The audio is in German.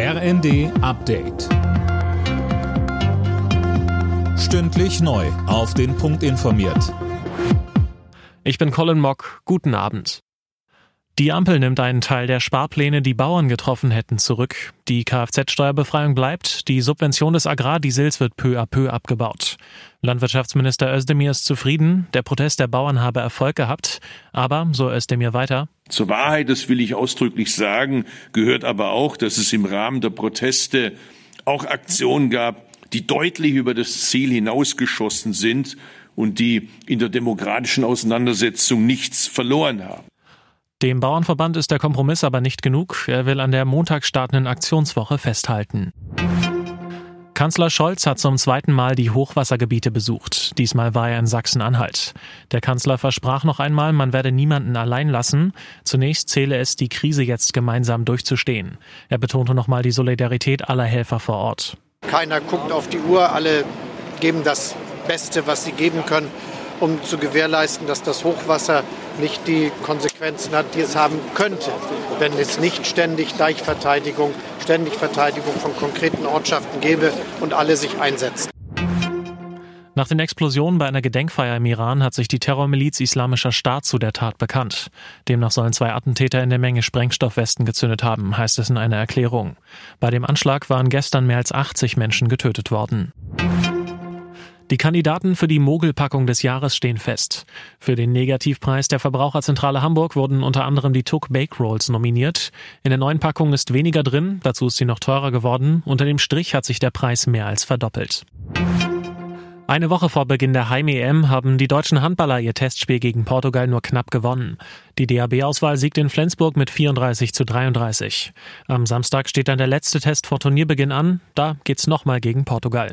RND Update. Stündlich neu. Auf den Punkt informiert. Ich bin Colin Mock. Guten Abend. Die Ampel nimmt einen Teil der Sparpläne, die Bauern getroffen hätten, zurück. Die Kfz-Steuerbefreiung bleibt. Die Subvention des Agrardiesels wird peu à peu abgebaut. Landwirtschaftsminister Özdemir ist zufrieden. Der Protest der Bauern habe Erfolg gehabt. Aber, so Özdemir weiter, zur Wahrheit, das will ich ausdrücklich sagen, gehört aber auch, dass es im Rahmen der Proteste auch Aktionen gab, die deutlich über das Ziel hinausgeschossen sind und die in der demokratischen Auseinandersetzung nichts verloren haben. Dem Bauernverband ist der Kompromiss aber nicht genug. Er will an der Montag startenden Aktionswoche festhalten. Kanzler Scholz hat zum zweiten Mal die Hochwassergebiete besucht. Diesmal war er in Sachsen-Anhalt. Der Kanzler versprach noch einmal, man werde niemanden allein lassen. Zunächst zähle es, die Krise jetzt gemeinsam durchzustehen. Er betonte nochmal die Solidarität aller Helfer vor Ort. Keiner guckt auf die Uhr, alle geben das Beste, was sie geben können um zu gewährleisten, dass das Hochwasser nicht die Konsequenzen hat, die es haben könnte, wenn es nicht ständig Deichverteidigung, ständig Verteidigung von konkreten Ortschaften gäbe und alle sich einsetzen. Nach den Explosionen bei einer Gedenkfeier im Iran hat sich die Terrormiliz Islamischer Staat zu der Tat bekannt. Demnach sollen zwei Attentäter in der Menge Sprengstoffwesten gezündet haben, heißt es in einer Erklärung. Bei dem Anschlag waren gestern mehr als 80 Menschen getötet worden. Die Kandidaten für die Mogelpackung des Jahres stehen fest. Für den Negativpreis der Verbraucherzentrale Hamburg wurden unter anderem die Tuck Bake Rolls nominiert. In der neuen Packung ist weniger drin, dazu ist sie noch teurer geworden. Unter dem Strich hat sich der Preis mehr als verdoppelt. Eine Woche vor Beginn der Heim-EM haben die deutschen Handballer ihr Testspiel gegen Portugal nur knapp gewonnen. Die DAB-Auswahl siegt in Flensburg mit 34 zu 33. Am Samstag steht dann der letzte Test vor Turnierbeginn an. Da geht's nochmal gegen Portugal.